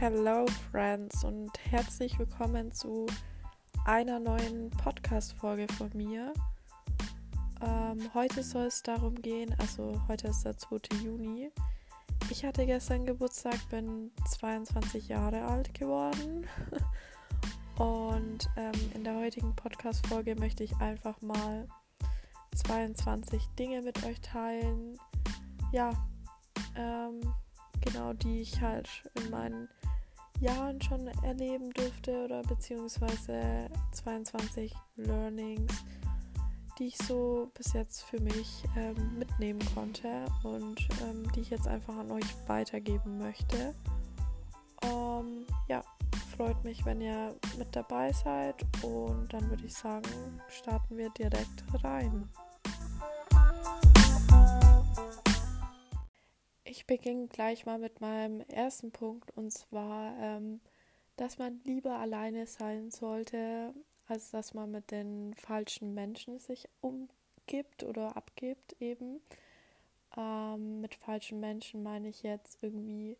Hello Friends und herzlich willkommen zu einer neuen Podcast-Folge von mir. Ähm, heute soll es darum gehen, also heute ist der 2. Juni. Ich hatte gestern Geburtstag, bin 22 Jahre alt geworden. und ähm, in der heutigen Podcast-Folge möchte ich einfach mal 22 Dinge mit euch teilen. Ja, ähm, genau, die ich halt in meinen Jahren schon erleben durfte oder beziehungsweise 22 Learnings, die ich so bis jetzt für mich ähm, mitnehmen konnte und ähm, die ich jetzt einfach an euch weitergeben möchte. Ähm, ja, freut mich, wenn ihr mit dabei seid und dann würde ich sagen, starten wir direkt rein. Ich beginne gleich mal mit meinem ersten Punkt und zwar, ähm, dass man lieber alleine sein sollte, als dass man mit den falschen Menschen sich umgibt oder abgibt eben. Ähm, mit falschen Menschen meine ich jetzt irgendwie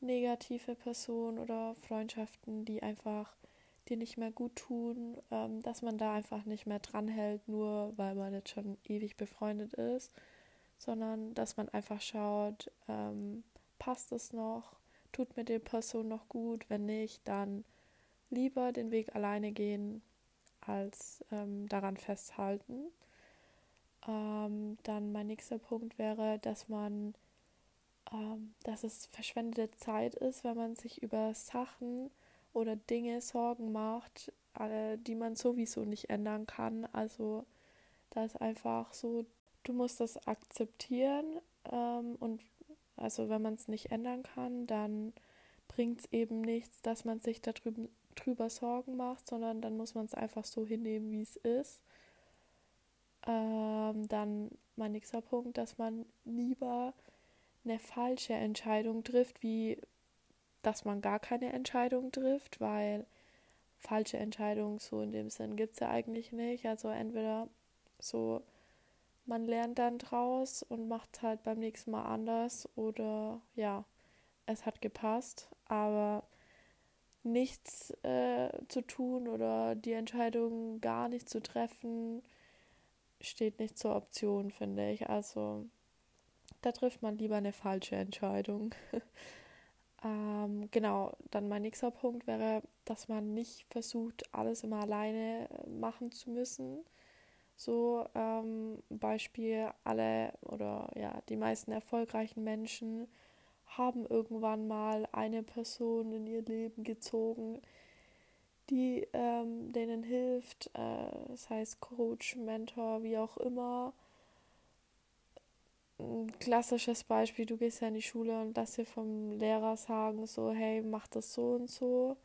negative Personen oder Freundschaften, die einfach dir nicht mehr gut tun, ähm, dass man da einfach nicht mehr dranhält, nur weil man jetzt schon ewig befreundet ist sondern dass man einfach schaut, ähm, passt es noch, tut mir die Person noch gut, wenn nicht, dann lieber den Weg alleine gehen, als ähm, daran festhalten. Ähm, dann mein nächster Punkt wäre, dass man, ähm, dass es verschwendete Zeit ist, wenn man sich über Sachen oder Dinge Sorgen macht, äh, die man sowieso nicht ändern kann. Also da ist einfach so du musst das akzeptieren ähm, und also wenn man es nicht ändern kann, dann bringt es eben nichts, dass man sich darüber drüber Sorgen macht, sondern dann muss man es einfach so hinnehmen, wie es ist. Ähm, dann mein nächster Punkt, dass man lieber eine falsche Entscheidung trifft, wie dass man gar keine Entscheidung trifft, weil falsche Entscheidungen so in dem Sinn gibt es ja eigentlich nicht. Also entweder so man lernt dann draus und macht halt beim nächsten Mal anders oder ja, es hat gepasst, aber nichts äh, zu tun oder die Entscheidung gar nicht zu treffen, steht nicht zur Option, finde ich. Also da trifft man lieber eine falsche Entscheidung. ähm, genau, dann mein nächster Punkt wäre, dass man nicht versucht, alles immer alleine machen zu müssen so ähm, Beispiel, alle oder ja, die meisten erfolgreichen Menschen haben irgendwann mal eine Person in ihr Leben gezogen, die ähm, denen hilft, äh, das heißt Coach, Mentor, wie auch immer. Ein klassisches Beispiel, du gehst ja in die Schule und lässt dir vom Lehrer sagen, so, hey, mach das so und so.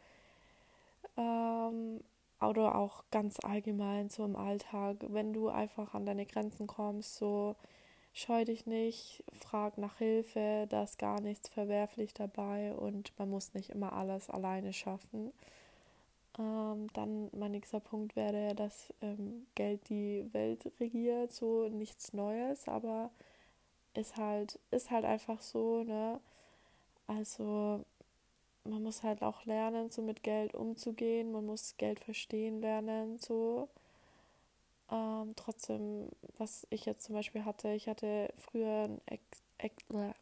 Ähm, oder auch ganz allgemein so im Alltag, wenn du einfach an deine Grenzen kommst, so scheu dich nicht, frag nach Hilfe, da ist gar nichts verwerflich dabei und man muss nicht immer alles alleine schaffen. Ähm, dann mein nächster Punkt wäre, dass ähm, Geld die Welt regiert, so nichts Neues, aber ist halt, ist halt einfach so, ne? Also man muss halt auch lernen, so mit Geld umzugehen. Man muss Geld verstehen lernen, so. Ähm, trotzdem, was ich jetzt zum Beispiel hatte, ich hatte früher einen Ex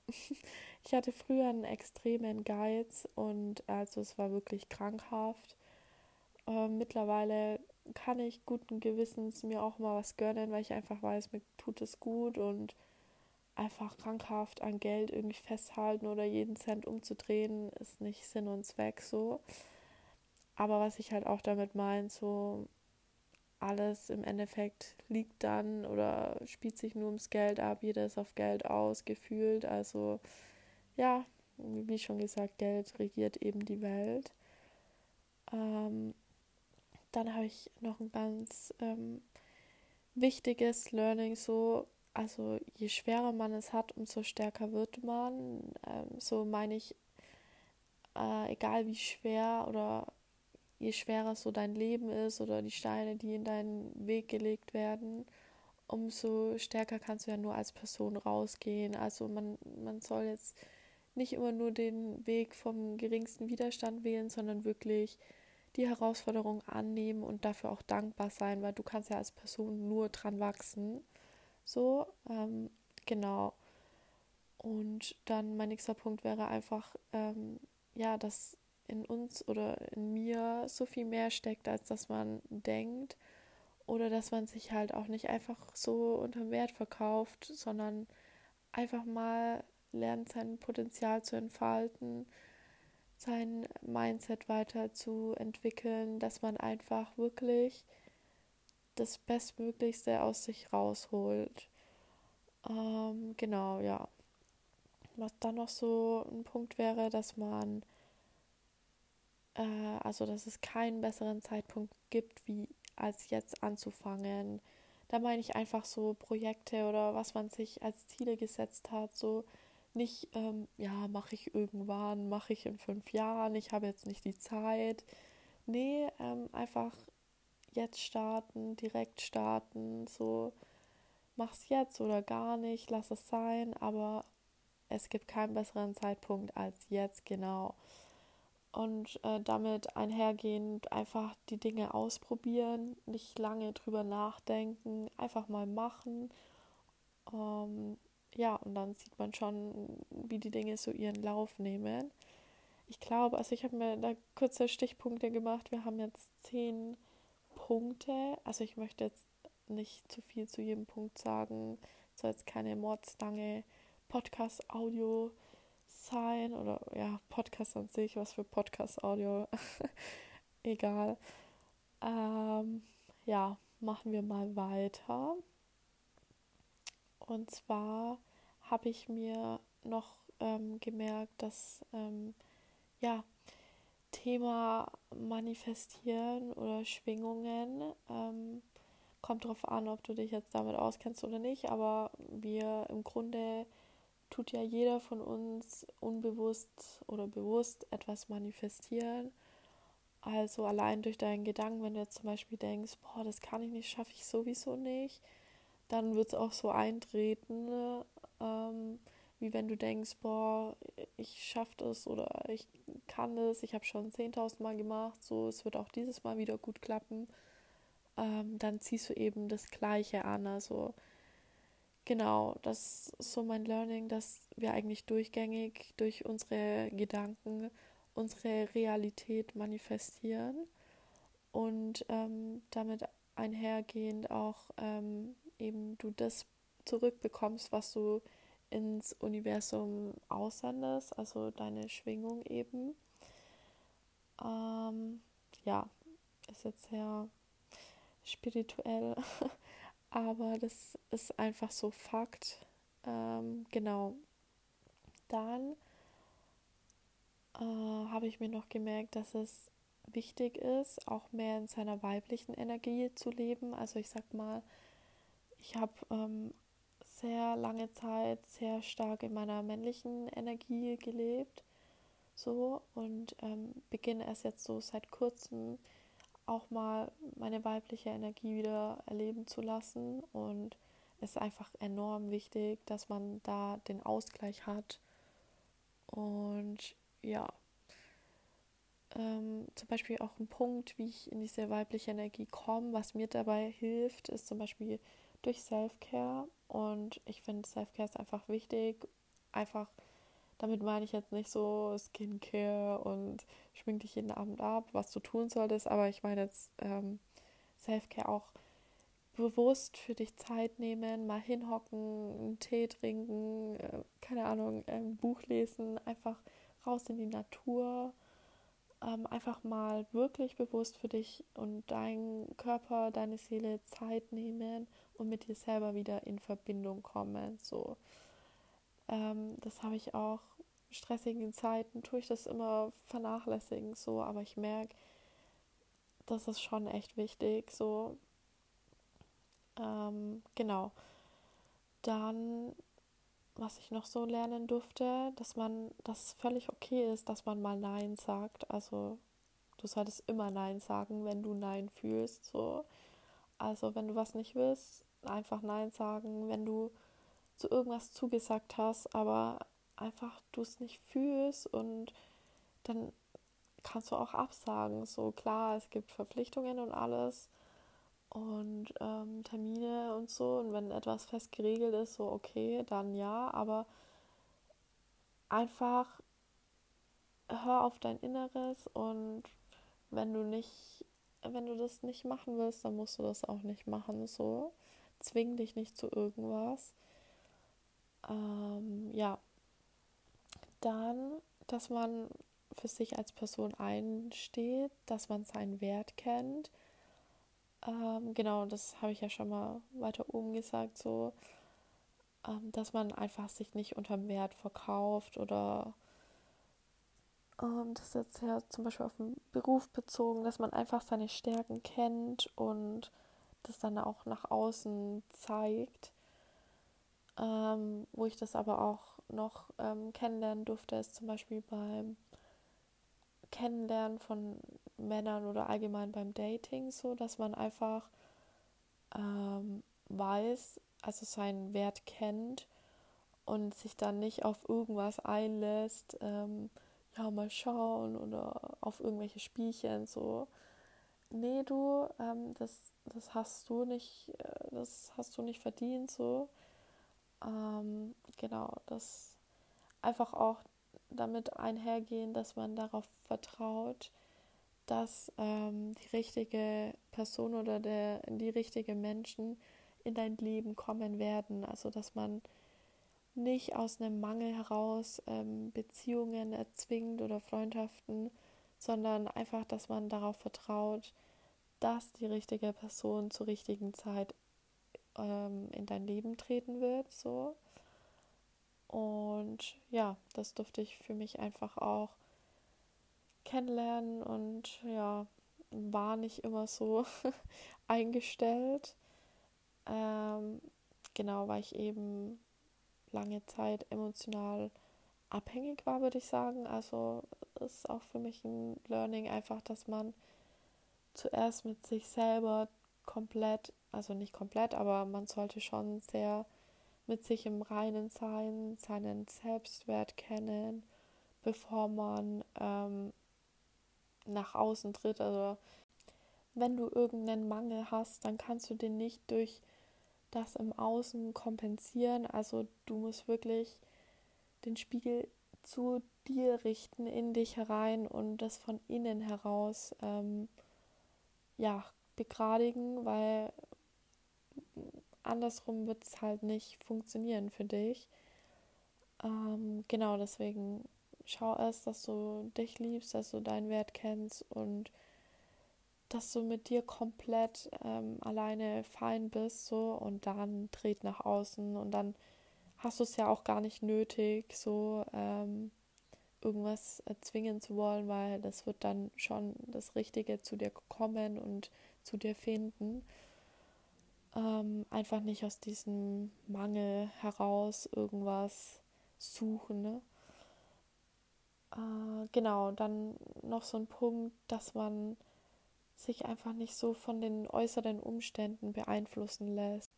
ich hatte früher einen extremen Geiz und also es war wirklich krankhaft. Ähm, mittlerweile kann ich guten Gewissens mir auch mal was gönnen, weil ich einfach weiß, mir tut es gut und einfach krankhaft an Geld irgendwie festhalten oder jeden Cent umzudrehen, ist nicht Sinn und Zweck so. Aber was ich halt auch damit meine, so alles im Endeffekt liegt dann oder spielt sich nur ums Geld ab, jeder ist auf Geld ausgefühlt. Also ja, wie schon gesagt, Geld regiert eben die Welt. Ähm, dann habe ich noch ein ganz ähm, wichtiges Learning, so also je schwerer man es hat, umso stärker wird man. Ähm, so meine ich, äh, egal wie schwer oder je schwerer so dein Leben ist oder die Steine, die in deinen Weg gelegt werden, umso stärker kannst du ja nur als Person rausgehen. Also man, man soll jetzt nicht immer nur den Weg vom geringsten Widerstand wählen, sondern wirklich die Herausforderung annehmen und dafür auch dankbar sein, weil du kannst ja als Person nur dran wachsen. So, ähm, genau. Und dann mein nächster Punkt wäre einfach, ähm, ja, dass in uns oder in mir so viel mehr steckt, als dass man denkt. Oder dass man sich halt auch nicht einfach so unterm Wert verkauft, sondern einfach mal lernt, sein Potenzial zu entfalten, sein Mindset weiterzuentwickeln, dass man einfach wirklich das Bestmöglichste aus sich rausholt. Ähm, genau, ja. Was dann noch so ein Punkt wäre, dass man, äh, also dass es keinen besseren Zeitpunkt gibt, wie als jetzt anzufangen. Da meine ich einfach so Projekte oder was man sich als Ziele gesetzt hat, so nicht, ähm, ja, mache ich irgendwann, mache ich in fünf Jahren, ich habe jetzt nicht die Zeit. Nee, ähm, einfach jetzt starten, direkt starten, so mach's jetzt oder gar nicht, lass es sein, aber es gibt keinen besseren Zeitpunkt als jetzt genau. Und äh, damit einhergehend einfach die Dinge ausprobieren, nicht lange drüber nachdenken, einfach mal machen. Ähm, ja, und dann sieht man schon, wie die Dinge so ihren Lauf nehmen. Ich glaube, also ich habe mir da kurze Stichpunkte gemacht. Wir haben jetzt zehn Punkte. Also ich möchte jetzt nicht zu viel zu jedem Punkt sagen. Soll jetzt keine mordslange Podcast-Audio sein oder ja, Podcast an sich, was für Podcast-Audio. Egal. Ähm, ja, machen wir mal weiter. Und zwar habe ich mir noch ähm, gemerkt, dass ähm, ja, Thema Manifestieren oder Schwingungen ähm, kommt darauf an, ob du dich jetzt damit auskennst oder nicht, aber wir im Grunde tut ja jeder von uns unbewusst oder bewusst etwas manifestieren. Also allein durch deinen Gedanken, wenn du jetzt zum Beispiel denkst, boah, das kann ich nicht, schaffe ich sowieso nicht, dann wird es auch so eintreten, ähm, wie wenn du denkst, boah, ich schaffe das oder ich kann das, ich habe schon 10.000 Mal gemacht, so, es wird auch dieses Mal wieder gut klappen, ähm, dann ziehst du eben das Gleiche an. Also genau, das ist so mein Learning, dass wir eigentlich durchgängig durch unsere Gedanken unsere Realität manifestieren und ähm, damit einhergehend auch ähm, eben du das zurückbekommst, was du ins Universum aussendest, also deine Schwingung eben. Ähm, ja, ist jetzt sehr spirituell, aber das ist einfach so Fakt. Ähm, genau. Dann äh, habe ich mir noch gemerkt, dass es wichtig ist, auch mehr in seiner weiblichen Energie zu leben. Also ich sag mal, ich habe ähm, sehr lange Zeit sehr stark in meiner männlichen Energie gelebt, so. Und ähm, beginne erst jetzt so seit kurzem auch mal meine weibliche Energie wieder erleben zu lassen. Und es ist einfach enorm wichtig, dass man da den Ausgleich hat. Und ja, ähm, zum Beispiel auch ein Punkt, wie ich in diese weibliche Energie komme, was mir dabei hilft, ist zum Beispiel durch Self-Care. Und ich finde, Self-Care ist einfach wichtig. Einfach, damit meine ich jetzt nicht so Skincare und schmink dich jeden Abend ab, was du tun solltest. Aber ich meine jetzt ähm, Self-Care auch bewusst für dich Zeit nehmen, mal hinhocken, einen Tee trinken, äh, keine Ahnung, ein Buch lesen, einfach raus in die Natur ähm, einfach mal wirklich bewusst für dich und deinen Körper, deine Seele Zeit nehmen und mit dir selber wieder in Verbindung kommen. So, ähm, das habe ich auch stressigen Zeiten tue ich das immer vernachlässigen so, aber ich merke, das ist schon echt wichtig. So, ähm, genau. Dann was ich noch so lernen durfte, dass man, das völlig okay ist, dass man mal Nein sagt. Also du solltest immer Nein sagen, wenn du Nein fühlst. So. Also wenn du was nicht willst, einfach Nein sagen. Wenn du zu irgendwas zugesagt hast, aber einfach du es nicht fühlst und dann kannst du auch absagen. So klar, es gibt Verpflichtungen und alles und ähm, Termine und so. Und wenn etwas fest geregelt ist, so okay, dann ja, aber einfach hör auf dein Inneres und wenn du nicht, wenn du das nicht machen willst, dann musst du das auch nicht machen. So, zwing dich nicht zu irgendwas. Ähm, ja, dann, dass man für sich als Person einsteht, dass man seinen Wert kennt. Ähm, genau, das habe ich ja schon mal weiter oben gesagt, so, ähm, dass man einfach sich nicht unterm Wert verkauft oder das ist jetzt ja zum Beispiel auf den Beruf bezogen, dass man einfach seine Stärken kennt und das dann auch nach außen zeigt. Ähm, wo ich das aber auch noch ähm, kennenlernen durfte, ist zum Beispiel beim Kennenlernen von Männern oder allgemein beim Dating so, dass man einfach ähm, weiß, also seinen Wert kennt und sich dann nicht auf irgendwas einlässt, ähm, ja, mal schauen oder auf irgendwelche Spielchen so. Nee, du, ähm, das, das hast du nicht, äh, das hast du nicht verdient, so. Ähm, genau, das einfach auch damit einhergehen, dass man darauf vertraut, dass ähm, die richtige Person oder der, die richtige Menschen in dein Leben kommen werden. Also dass man nicht aus einem Mangel heraus ähm, Beziehungen erzwingt oder Freundschaften, sondern einfach, dass man darauf vertraut, dass die richtige Person zur richtigen Zeit ähm, in dein Leben treten wird. So. Und ja, das durfte ich für mich einfach auch kennenlernen und ja, war nicht immer so eingestellt. Ähm, genau, weil ich eben lange Zeit emotional abhängig war, würde ich sagen. Also ist auch für mich ein Learning einfach, dass man zuerst mit sich selber komplett, also nicht komplett, aber man sollte schon sehr mit sich im Reinen sein, seinen Selbstwert kennen, bevor man ähm, nach außen tritt. Also wenn du irgendeinen Mangel hast, dann kannst du den nicht durch das im Außen kompensieren. Also du musst wirklich den Spiegel zu dir richten, in dich herein und das von innen heraus ähm, ja, begradigen, weil andersrum wird es halt nicht funktionieren für dich. Ähm, genau, deswegen schau erst, dass du dich liebst, dass du deinen Wert kennst und dass du mit dir komplett ähm, alleine fein bist, so und dann dreht nach außen und dann hast du es ja auch gar nicht nötig, so ähm, irgendwas erzwingen zu wollen, weil das wird dann schon das Richtige zu dir kommen und zu dir finden. Ähm, einfach nicht aus diesem Mangel heraus irgendwas suchen. Ne? Äh, genau, dann noch so ein Punkt, dass man sich einfach nicht so von den äußeren Umständen beeinflussen lässt.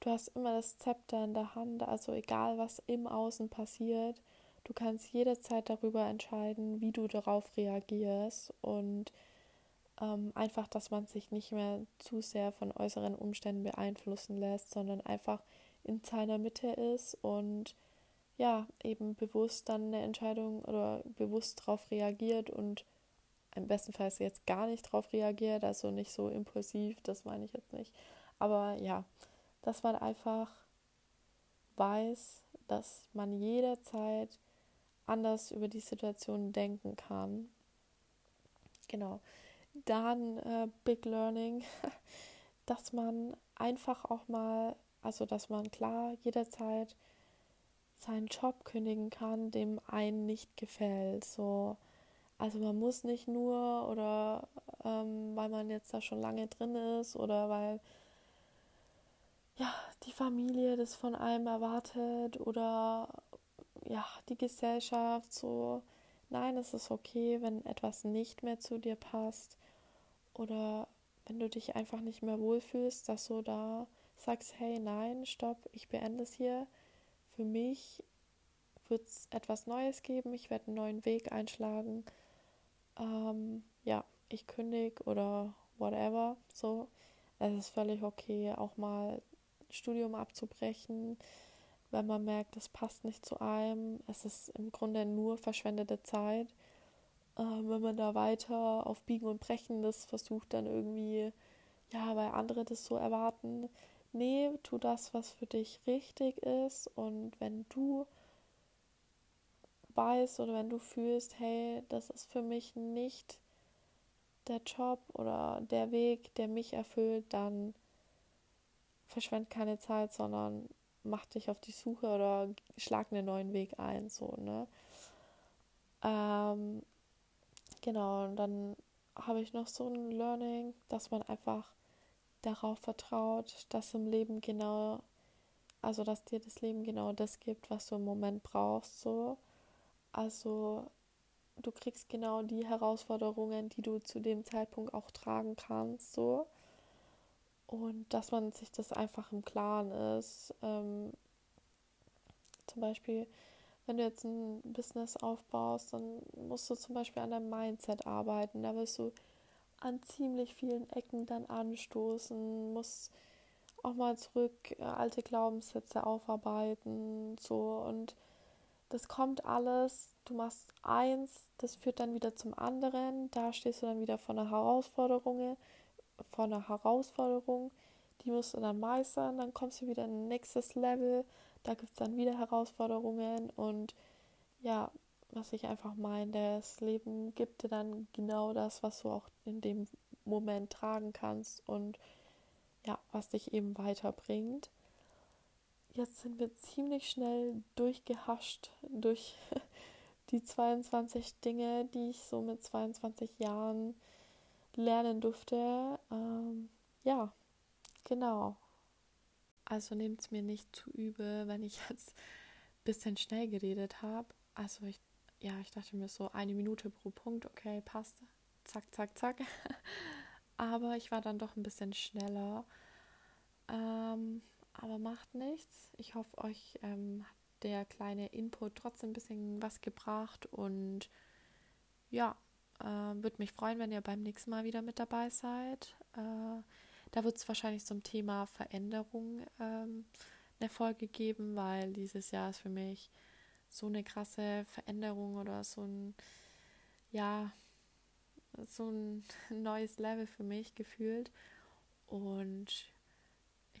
Du hast immer das Zepter in der Hand, also egal was im Außen passiert, du kannst jederzeit darüber entscheiden, wie du darauf reagierst und ähm, einfach, dass man sich nicht mehr zu sehr von äußeren Umständen beeinflussen lässt, sondern einfach in seiner Mitte ist und ja, eben bewusst dann eine Entscheidung oder bewusst darauf reagiert und im besten Fall jetzt gar nicht darauf reagiert, also nicht so impulsiv, das meine ich jetzt nicht. Aber ja, dass man einfach weiß, dass man jederzeit anders über die Situation denken kann. Genau. Dann äh, Big Learning, dass man einfach auch mal, also dass man klar jederzeit seinen Job kündigen kann, dem einen nicht gefällt. So, also man muss nicht nur oder ähm, weil man jetzt da schon lange drin ist oder weil ja die Familie das von einem erwartet oder ja die Gesellschaft so. Nein, es ist okay, wenn etwas nicht mehr zu dir passt oder wenn du dich einfach nicht mehr wohlfühlst, dass du da sagst, hey, nein, stopp, ich beende es hier. Für mich wird es etwas Neues geben. Ich werde einen neuen Weg einschlagen. Ähm, ja, ich kündige oder whatever. So, es ist völlig okay, auch mal Studium abzubrechen, wenn man merkt, das passt nicht zu einem. Es ist im Grunde nur verschwendete Zeit. Äh, wenn man da weiter auf Biegen und Brechen das versucht, dann irgendwie, ja, weil andere das so erwarten. Nee, tu das, was für dich richtig ist. Und wenn du weißt oder wenn du fühlst, hey, das ist für mich nicht der Job oder der Weg, der mich erfüllt, dann verschwend keine Zeit, sondern mach dich auf die Suche oder schlag einen neuen Weg ein, so, ne? Ähm, genau, und dann habe ich noch so ein Learning, dass man einfach darauf vertraut, dass im Leben genau, also dass dir das Leben genau das gibt, was du im Moment brauchst, so. Also du kriegst genau die Herausforderungen, die du zu dem Zeitpunkt auch tragen kannst, so. Und dass man sich das einfach im Klaren ist. Ähm, zum Beispiel, wenn du jetzt ein Business aufbaust, dann musst du zum Beispiel an deinem Mindset arbeiten. Da wirst du an ziemlich vielen Ecken dann anstoßen, musst auch mal zurück äh, alte Glaubenssätze aufarbeiten, so und das kommt alles, du machst eins, das führt dann wieder zum anderen, da stehst du dann wieder vor einer Herausforderung, vor einer Herausforderung, die musst du dann meistern, dann kommst du wieder in ein nächstes Level, da gibt es dann wieder Herausforderungen und ja, was ich einfach meine, das Leben gibt dir dann genau das, was du auch in dem Moment tragen kannst und ja, was dich eben weiterbringt jetzt sind wir ziemlich schnell durchgehascht durch die 22 Dinge, die ich so mit 22 Jahren lernen durfte. Ähm, ja, genau. Also nehmt es mir nicht zu übel, wenn ich jetzt ein bisschen schnell geredet habe. Also ich, ja, ich dachte mir so eine Minute pro Punkt, okay, passt. Zack, zack, zack. Aber ich war dann doch ein bisschen schneller. Ähm, aber macht nichts. Ich hoffe, euch ähm, hat der kleine Input trotzdem ein bisschen was gebracht und ja, äh, würde mich freuen, wenn ihr beim nächsten Mal wieder mit dabei seid. Äh, da wird es wahrscheinlich zum Thema Veränderung ähm, eine Folge geben, weil dieses Jahr ist für mich so eine krasse Veränderung oder so ein, ja, so ein neues Level für mich gefühlt. Und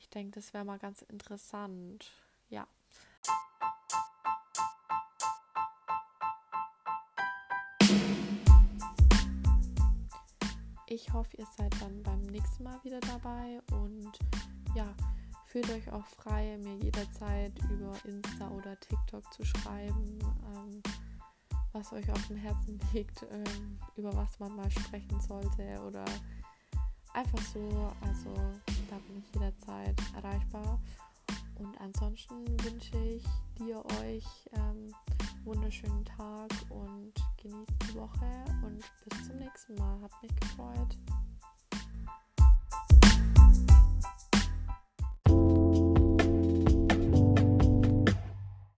ich denke, das wäre mal ganz interessant. Ja. Ich hoffe, ihr seid dann beim nächsten Mal wieder dabei und ja, fühlt euch auch frei, mir jederzeit über Insta oder TikTok zu schreiben, ähm, was euch auf dem Herzen liegt, ähm, über was man mal sprechen sollte oder einfach so. Also da bin ich jederzeit erreichbar. Und ansonsten wünsche ich dir euch ähm, wunderschönen Tag und genießt die Woche und bis zum nächsten Mal. Hat mich gefreut.